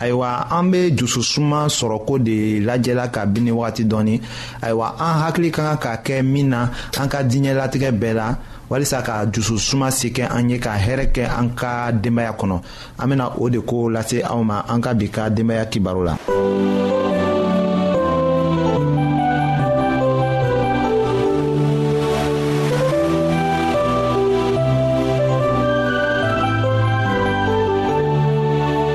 ayiwa an bɛ dususuma sɔrɔko de lajɛla ka bini wagati dɔɔni ayiwa an hakili ka kan ka kɛ min na an ka diɲɛlatigɛ bɛɛ la walisa ka dususuma se kɛ an ye ka hɛrɛ kɛ an ka denbaya kɔnɔ an bɛna o de ko lase aw ma an ka bi ka denbaya kibaru la.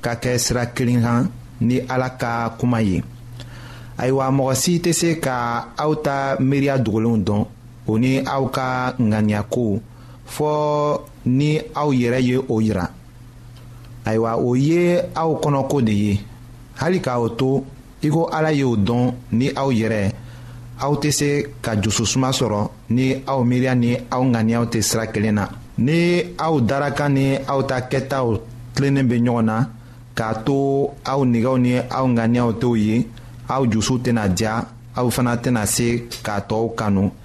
ka kɛ sira kelen kan ni ala ka kuma ye ayiwa mɔgɔ si tɛ se ka aw ta miiriya dogolenw dɔn o ni aw ka ŋaniya kow fɔɔ ni aw yɛrɛ ye o yira ayiwa o ye aw kɔnɔko de ye hali k'aw to i ko ala y'o dɔn ni aw yɛrɛ aw tɛ se ka dususuma sɔrɔ ni aw miiriya ni aw ŋaniyaw tɛ sira kelen na ni aw daraka ni aw ta kɛtaw tilennen bɛ ɲɔgɔn na k'a to aw nɛgɛw ni aw ŋaniyaw t'o ye aw dusu tɛna diya aw fana tɛna se k'a tɔw kanu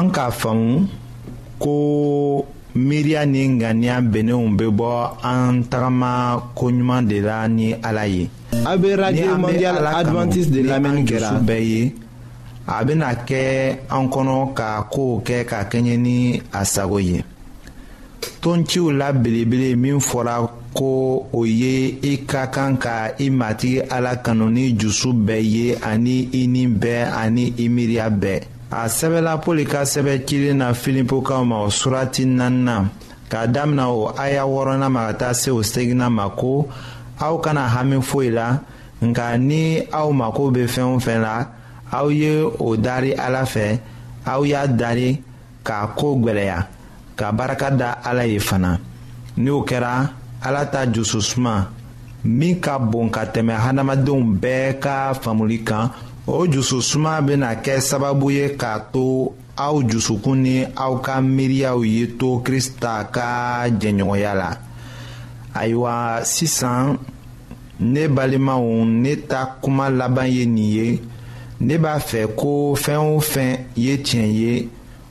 an k'a faamu ko miiriya ni ŋaniya bɛnnenw bɛ bɔ an tagama ko ɲuman de la ni ala ye. a bɛ radio mondial adventiste de lamɛnni kɛra ni an dusu bɛɛ ye a bɛna kɛ an kɔnɔ ka kow kɛ ka kɛɲɛ ni a sago ye. tonciw la belebele min fɔra ko o ye i ka kan ka i matigi ala kanu ni dusu bɛɛ ye ani i ni bɛɛ ani i miiriya bɛɛ a sɛbɛla pɔli ka sɛbɛ cilen na filipokaw ma o surati naaninan k'a damina o aya wɔɔrɔnan ma ka taa se o seginna ma ko aw kana hami foyi la nka ni aw mako bɛ fɛn o fɛn la aw ye o dari ala fɛ aw y'a dari k'a ko gwɛlɛya ka barika da ala ye fana ni o kɛra ala ta jususuma min ka bon ka tɛmɛ hadamadenw bɛɛ ka faamuli kan o jususuma bɛna kɛ sababu ye k'a to aw jusukun ni aw ka miiriyaw ye to krista ka jɛɲɔgɔnya la ayiwa sisan ne balimaw ne ta kuma laban ye nin ye ne b'a fɛ ko fɛn o fɛn ye tiɲɛ ye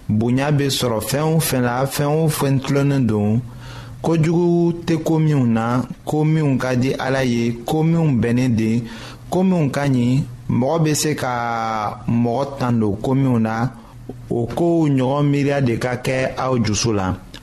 bonya bɛ sɔrɔ fɛn o fɛn la fɛn o fɛn tilennen don kojugu tɛ ko minnu na ko minnu ka di ala ye ko minnu bɛnnen de ko minnu ka ɲi mɔgɔ bɛ se ka mɔgɔ tan don ko minnu na o kow ɲɔgɔn miiriya de ka kɛ aw dusu la.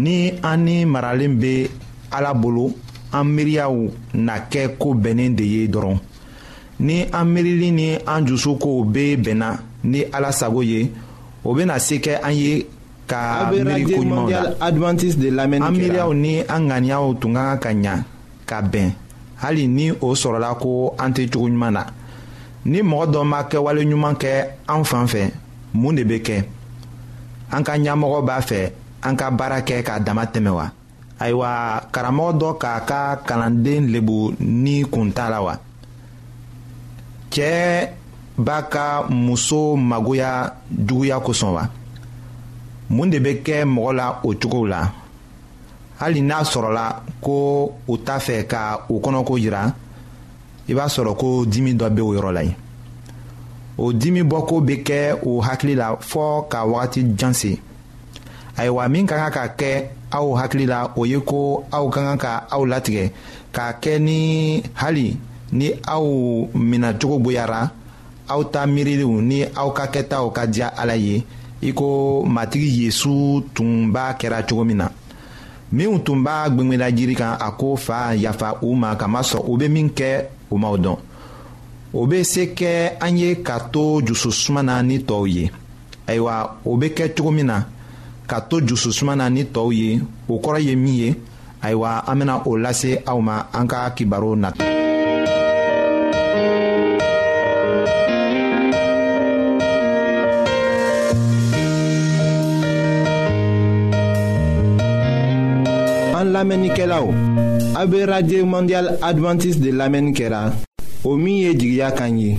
ni an ni maralen bɛ ala bolo an miiriyaw na kɛ ko bɛnnen de ye dɔrɔn ni an miirili ni an dusu kow bɛ bɛnna ni ala sago ye o bɛna se kɛ an ye ka miiri ko ɲumanw la an miiriyaw ni an ŋaniyaw tun ka kan ka ɲa ka bɛn hali ni o sɔrɔla ko an tɛ cogo ɲuman na ni mɔgɔ dɔ ma kɛwale ɲuman kɛ an fan fɛ mun de bɛ kɛ an ka ɲɛmɔgɔ b'a fɛ an ka baara kɛ k'a dama tɛmɛ wa ayiwa karamɔgɔ dɔ k'a ka kalanden lebu ni kun t'a la wa cɛɛ b'a ka muso magoya juguya kosɔn wa mun de bɛ kɛ mɔgɔ la o cogow la hali n'a sɔrɔla ko u t'a fɛ ka u kɔnɔko jira i b'a sɔrɔ ko dimi dɔ bɛ o yɔrɔ la yen o dimi bɔko bɛ kɛ u hakili la fɔɔ ka wagati jan se ayiwa min ka kan ka kɛ aw hakili la o ye ko aw ka kan ka aw latigɛ k'a kɛ ni hali ni aw minɛcogo goyara aw ta miiriw ni aw ka kɛtaw ka diya ala ye i ko matigi yezu tun b'a kɛra cogo min na minnu tun b'a gwengwena jiri kan a ko fa yafa u ma ka masɔrɔ u bɛ min kɛ u m'aw dɔn o bɛ se kɛ an ye ka to jususuma na ni tɔw ye ayiwa o bɛ kɛ cogo min na ka to jususuma na ni tɔw ye o kɔrɔ ye min ye ayiwa an bɛna o lase aw ma an ka kibaru na. an lamɛnnikɛlaw a bɛ radio mondial adventiste de lamɛnni kɛra o min ye jigiya kan ye.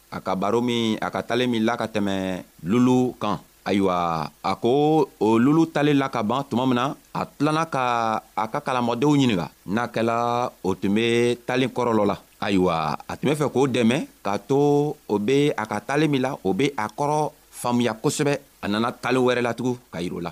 a ka baro min a ka talen min la ka tɛmɛ lulu kan ayiwa a ko o lulu talen la ka ban tuma min na a tilana ka a ka kalamɔdenw ɲininga n'a kɛla o tun be talen kɔrɔlɔ la ayiwa a tun be fɛ k'o dɛmɛ k'a to o be a ka talen min la o be a kɔrɔ faamuya kosɛbɛ a nana talen wɛrɛ latugun ka yir'o la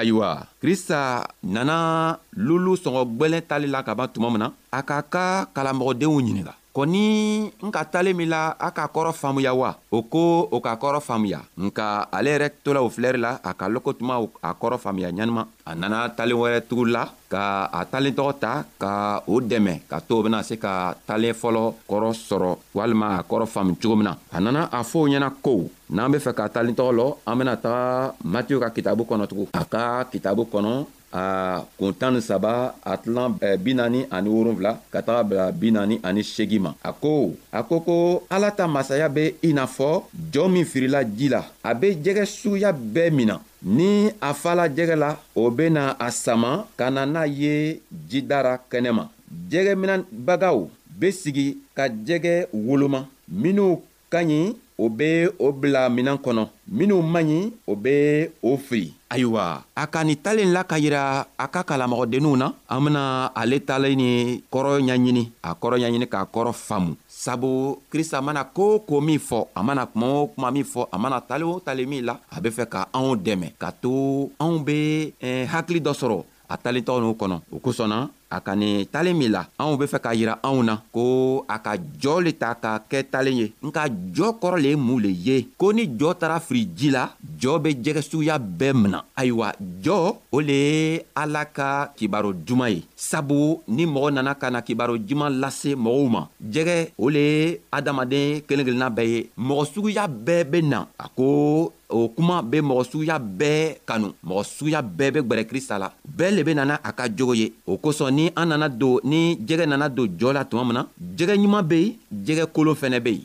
ayiwa krista nana lulu sɔngɔ gwɛlɛn tali la ka ban tuma min na a k'a ka kalamɔgɔdenw ɲininga kɔni n ka talen min la a k'a kɔrɔ faamuya wa o ko o k'a kɔrɔ faamuya nka ale yɛrɛ tola o filɛri la a ka lɔkotuma a kɔrɔ faamuya ɲanima a nana talen wɛrɛ tugu la ka a talen tɔgɔ ta ka o dɛmɛ ka to o bena se ka talen fɔlɔ kɔrɔ sɔrɔ walima a kɔrɔ faamu cogo min na a nana a fɔo ɲɛna ko n'an be fɛ ka talen tɔgɔ lɔ an bena taga matiyo ka kitabu kɔnɔ tugun a ka kitabu kɔnɔ a kun tan ni saba a tilan eh, bi naani ani wolonfila ka taga bila bi naani ani segi ma a ko a ko ko ala ta masaya be i n'a fɔ jɔɔ min firila ji la a be jɛgɛ suguya bɛɛ min na Ni a fala jɛgɛ la, o bɛna a sama ka na n'a ye jidara kɛnɛma. Jɛgɛminɛbagaw bɛ sigi ka jɛgɛ woloma. Minnu ka ɲi, o bɛ o bila minɛn kɔnɔ. Minnu man ɲi, o bɛ o fili. Ayiwa, a ka nin talen la ka jira a ka kalamɔgɔdenninw na, an bɛna ale talen ni kɔrɔ ɲɛɲini, a kɔrɔ ɲɛɲini k'a kɔrɔ faamu. sabu krista mana ko o ko min fɔ a mana kuma o kuma min fɔ a mana tali o tali min la a be fɛ ka anw dɛmɛ ka to anw be eh, hakili dɔ sɔrɔ a talentɔw n'u kɔnɔ o kosɔn na a ka nin talen min la anw be fɛ k'a yira anw na ko a ka jɔ le ta ka kɛ talen ye nka jɔ kɔrɔ le ye mun le ye ko ni jɔ tara firi ji la jɔ be jɛgɛ suguya bɛɛ mina ayiwa jɔ o le ye ala ka kibaro duman ye sabu ni mɔgɔ nana ka na kibaro juman lase mɔgɔw ma jɛgɛ o le ye adamaden kelen kelenna bɛɛ ye mɔgɔ suguya bɛɛ bɛ na a ko o kuma bɛ mɔgɔ suguya bɛɛ kanu mɔgɔ suguya bɛɛ bɛ gwɛrɛ krista la bɛɛ le bɛ nana a ka jogo ye o kosɔn ni an nana don ni jɛgɛ nana don jɔ la tuma min na jɛgɛ ɲuman be yen jɛgɛ kolon fɛnɛ be yen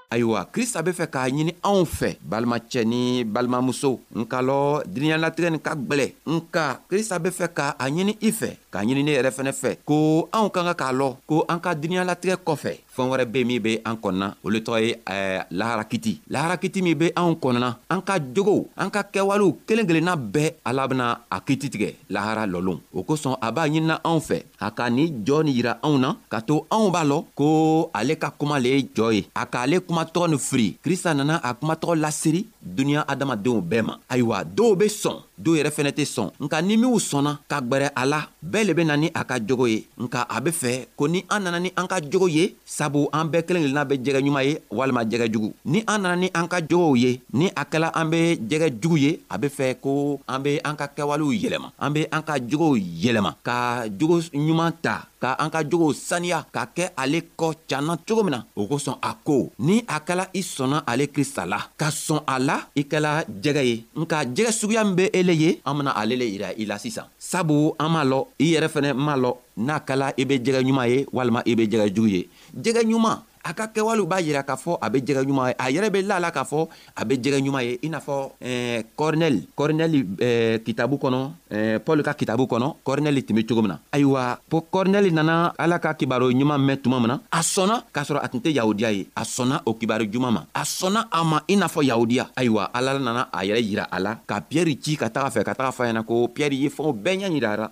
ayiwa krista be fɛ k'a ɲini anw fɛ balimacɛ ni balimamuso nka lɔ diriɲalatigɛ nin ka gwɛlɛ nka krista be fɛ ka a ɲini i fɛ k'a ɲini ne yɛrɛ fɛnɛ fɛ ko anw ka ka k'a lɔ ko an ka diriɲalatigɛ kɔfɛ fɛɛn wɛrɛ be min be an kɔnɔna o le tɔgɔ ye eh, laharakiti laharakiti min be anw kɔnɔna an ka jogow an ka kɛwalew kelen kelenna bɛɛ ala bena a kiti tigɛ lahara lɔlon o kosɔn a b'a ɲinina anw fɛ a ka ni jɔ ni yira anw na ka to anw b'a lɔ ko ale ka kuma le ye jɔ ye a k'ale kumatɔgɔ ni firi krista nana a kumatɔgɔ lasiri duniɲa adamadenw bɛɛ ma ayiwa dɔw be sɔn dɔw yɛrɛ fɛnɛ tɛ sɔn nka ni minw sɔnna ka gwɛrɛ a la bɛɛ le bena ni a ka jogo ye nka a be fɛ ko ni an nana ni an ka jogo ye sabu an bɛɛ kelen kelenna bɛ jɛgɛ ɲuman ye walima jɛgɛ jugu ni an nana ni an ka jogow ye ni a kɛla an bɛ jɛgɛ jugu ye a be fɛ ko an be an ka kɛwalew yɛlɛma an be an ka jogow yɛlɛma ka jogo ɲuman ta ka an ka jogow saniya ka kɛ ale kɔ canna cogo min na o kosɔn a ko ni a kɛla i sɔnna ale krista la ka sɔn a la i kɛla jɛgɛ ye nka jɛgɛ suguya min be ele ye an bena ale le yira i la sisan sabu an m'a lɔ i yɛrɛ fɛnɛ m'a lɔ n'a kala i bɛ jɛgɛ ɲuman ye walima i bɛ jɛgɛ jugu ye jɛgɛ ɲuman a ka kɛwalew b'a jira k'a fɔ a bɛ jɛgɛ ɲuman ye a yɛrɛ bɛ la la k'a fɔ a bɛ jɛgɛ ɲuman ye i n'a fɔ eh, kɔrinɛli kɔrinɛli eh, kitabu kɔnɔ eh, paul ka kitabu kɔnɔ kɔrinɛli tun bɛ cogo min na ayiwa ko kɔrinɛli nana ala ka kibaro ɲuman mɛn tuma min na a sɔnna k'a sɔrɔ a tun tɛ yahudiya ye a sɔnna o kibaro juman ma a sɔnna a ma i n'a fɔ yahudiya ayiwa ala nana a yɛrɛ yira a la ka piyɛri ci ka taga fɛ ka taga fɔ a ɲɛna ko piyɛri ye fɛnw bɛɛ ɲɛ yira a la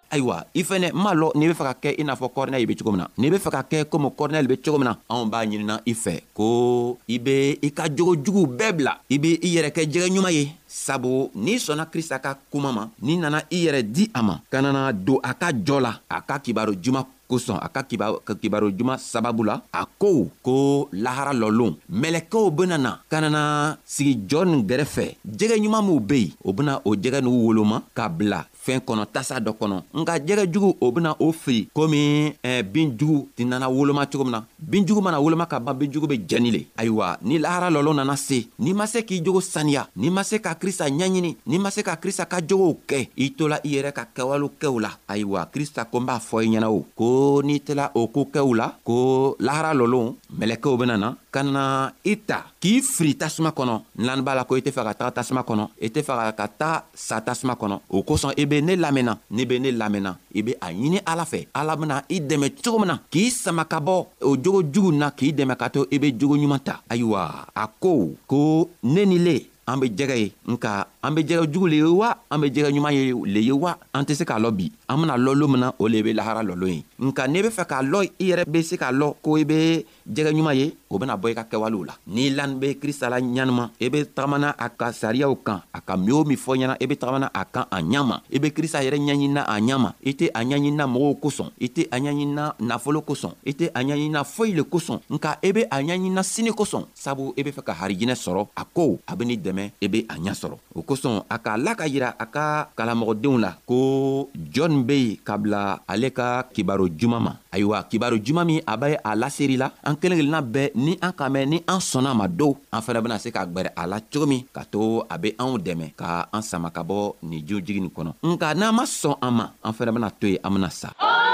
ayiwa i fɛnɛ m'a lɔ n'i be fɛ ka kɛ i n'a fɔ kɔrɔnɛli be cogo min na n'i be fɛ ka kɛ komi kɔrɔnɛli be cogo min na anw b'a ɲinina i fɛ ko i be i ka jogo juguw bɛɛ bila i be i yɛrɛ kɛ jɛgɛ ɲuman ye sabu n'i sɔnna krista ka kuma ma n'i nana i yɛrɛ di a ma ka nana don a ka jɔ la a ka kibaro juman kosɔn a ka kibaro juman sababu la a ko ko lahara lɔlon mɛlɛkɛw bena na ka nana sigi jɔɔ nin gɛrɛfɛ jɛgɛ ɲuman minw be yen o bena o jɛgɛ n'u woloma ka bila fɛn kɔnɔ tasa dɔ kɔnɔ nka jɛgɛ jugu o bena o fili komi eh, bin jugu nana woloma cogo min na bin jugu mana woloma ka ban bin jugu be jɛni le ayiwa ni lahara lɔlɔ nana se n'i ma se k'i jogo saniya n'i ma se ka krista ɲɛɲini n'i ma se ka krista ka jogow kɛ i tola i yɛrɛ ka kɛwalew kɛw la ayiwa krista ko n b'a fɔ i ɲɛna o ko n'i tela o ko kɛw la ko lahara lɔlon mɛlɛkɛw benana ka na i ta k'i firi tasuma kɔnɔ n'an b'a la ko i tɛ fɛ ka taga tasuma kɔnɔ i tɛ fɛ ka taa sa tasuma kɔnɔ o kosɔn i bɛ ne lamɛnna ne bɛ ne lamɛnna i bɛ a ɲini ala fɛ ala bɛna i dɛmɛ cogo min na k'i sama ka bɔ o jogo jugu na k'i dɛmɛ ka to i bɛ jogo ɲuman ta ayiwa a ko ko ne ni le an bɛ jɛgɛ ye nka an bɛ jɛgɛ jugu le ye wa an bɛ jɛgɛ ɲuman ye le ye wa an tɛ se k'a lɔ bi an bɛna lɔ lo min na o le bɛ lahara lɔlo ye nka n'i bɛ fɛ k'a lɔ i yɛrɛ bɛ se k'a lɔ ko i bɛ jɛgɛ ɲuman ye o bena bɔ i ka kɛwalew la n'i lan be krista la ɲanima i be tagamana a ka sariyaw kan a ka min o min fɔ ɲɛna i be tagamana a kan a ɲama i be krista yɛrɛ ɲaɲinina a ɲama i tɛ a ɲaɲinina mɔgɔw kosɔn i tɛ a ɲaɲinina nafolo kosɔn i tɛ a ɲaɲinina foyi le kosɔn nka i be a ɲaɲinina sini kosɔn sabu i be fɛ ka harijinɛ sɔrɔ a ko a be n'i dɛmɛ i be a ɲa sɔrɔ o kosɔn a k'a la ka yira a ka kalamɔgɔdenw la ko jɔn be yen ka bila ale ka kibaro juman ma ayiwa kibaro juman min a bɛ a laseri la an kelen kelenna bɛɛ ni an ka mɛn ni an sɔnna ma dow an fɛnɛ bena se ka gwɛrɛ a la cogo min ka to a be anw dɛmɛ ka an sama ka bɔ nin jo jigin kɔnɔ nka n'an ma sɔn an ma an fɛnɛ bena to ye an bena sa oh!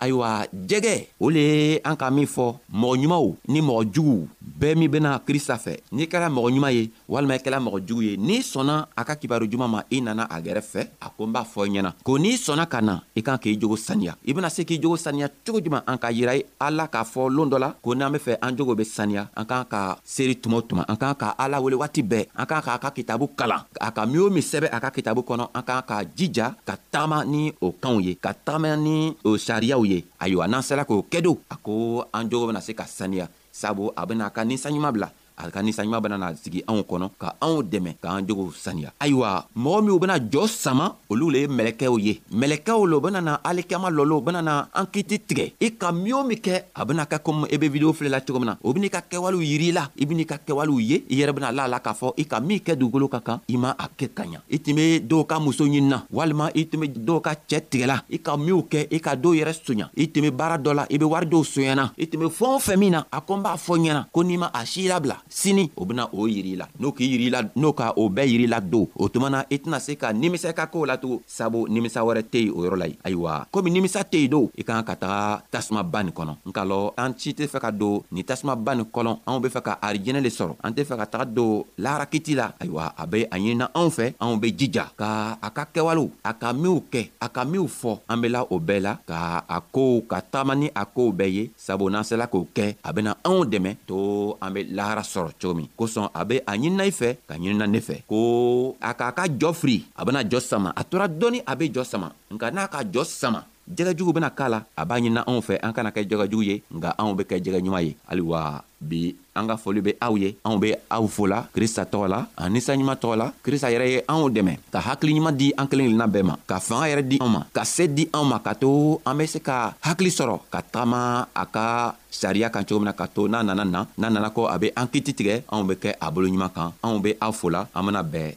ayiwa jɛgɛ o le ye an ka min fɔ mɔgɔ ɲumanw ni mɔgɔ juguw bɛɛ min bena krista fɛ n'i kɛra mɔgɔ ɲuman ye walima i kɛra mɔgɔ jugu ye n'i sɔnna a ka kibaru juman ma i nana a gɛrɛ fɛ a ko n b'a fɔ i ɲɛna ko n'i sɔnna ka na i kan k'i jogo saniya i bena se k'i jogo saniya cogo juman an ka yira ye ala k'a fɔ loon dɔ la ko n'an be fɛ an jogo be saniya an k'an ka seri tuma o tuma an kan ka ala wele waati bɛɛ an kan k'a ka kitabu kalan a ka min o min sɛbɛ a ka kitabu kɔnɔ an kan k'a jija ka taama ni o kanw ye ka taama ni o sariyaw ye ayiwa n'an sera k'o kɛ don a ko an jogo bena se ka saniya sabu a bena ka ninsanɲuman bila a ka ninsanɲuman benana sigi anw kɔnɔ ka anw dɛmɛ k'an jogow saniya ayiwa mɔgɔ minw bena jɔɔ sama olu le ye mɛlɛkɛw ye mɛlɛkɛw lo bɛna na alikiyama lɔlo bɛna na an kiti tigɛ i ka min o min kɛ a bɛna kɛ komi i bɛ video filɛ la cogo min na o bɛn'i ka kɛwalew yiri la i bɛn'i ka kɛwalew ye i yɛrɛ bɛna la la k'a fɔ i ka min kɛ dugukolo ka kan i ma a kɛ ka ɲa i tun bɛ dɔw ka muso ɲinina walima i tun bɛ dɔw ka cɛ tigɛla i ka minw kɛ i ka dɔw yɛrɛ soɲa i tun bɛ baara dɔ la i bɛ wari dɔw soɲana i tun bɛ fɛn o fɛn min na a ko n b'a fɔ ɲɛna ko n'i ma a si labila sini o bena o yiri la n'o k'i yiri la n'o ka o bɛɛ yiri la don o tuma na i tɛna se ka nimisa i ka koo la tugun sabu nimisa wɛrɛ tɛ yen o yɔrɔ la ye ayiwa komi nimisa tɛ yen don i kan ka taga tasumaba nin kɔnɔ nka lɔ an si tɛ fɛ ka don ni tasumaba nin kɔlɔn anw be fɛ ka arijɛnɛ le sɔrɔ an tɛ fɛ ka taga don laharakiti la ayiwa a be a ɲinina anw fɛ anw be jija ka a ka kɛwalew a ka minw kɛ a ka minw fɔ an bela o bɛɛ la ka a kow ka taama ni a kow bɛɛ ye sabu n'an sela k'o kɛ a bena anw dɛmɛ to an be lahara sɔrɔ cogo min kosɔn a be a ɲinina i fɛ ka ɲinina ne fɛ ko a k'a ka jɔ firi a bena jɔ sama a tora dɔɔni a be jɔ sama nka n'a ka jɔ sama jɛgɛ jugu bena k'a la a b'a ɲinina anw fɛ an kana kɛ jɛgɛ jugu ye nka anw be kɛ jɛgɛ ɲuman ye hali wa bi an ka foli be aw ye anw be aw fola krista tɔgɔ la ani saɲuman tɔgɔ la krista yɛrɛ ye anw dɛmɛ ka hakili ɲuman di an kelen kelenna bɛɛ ma ka fanga yɛrɛ di anw ma ka se di anw ma ka to an be se ka hakili sɔrɔ ka tagama a ka sariya kan cogo min na ka to n'a nana na n'a nana ko a be an kiti tigɛ anw be kɛ a bolo ɲuman kan anw be aw fola an bena bɛɛ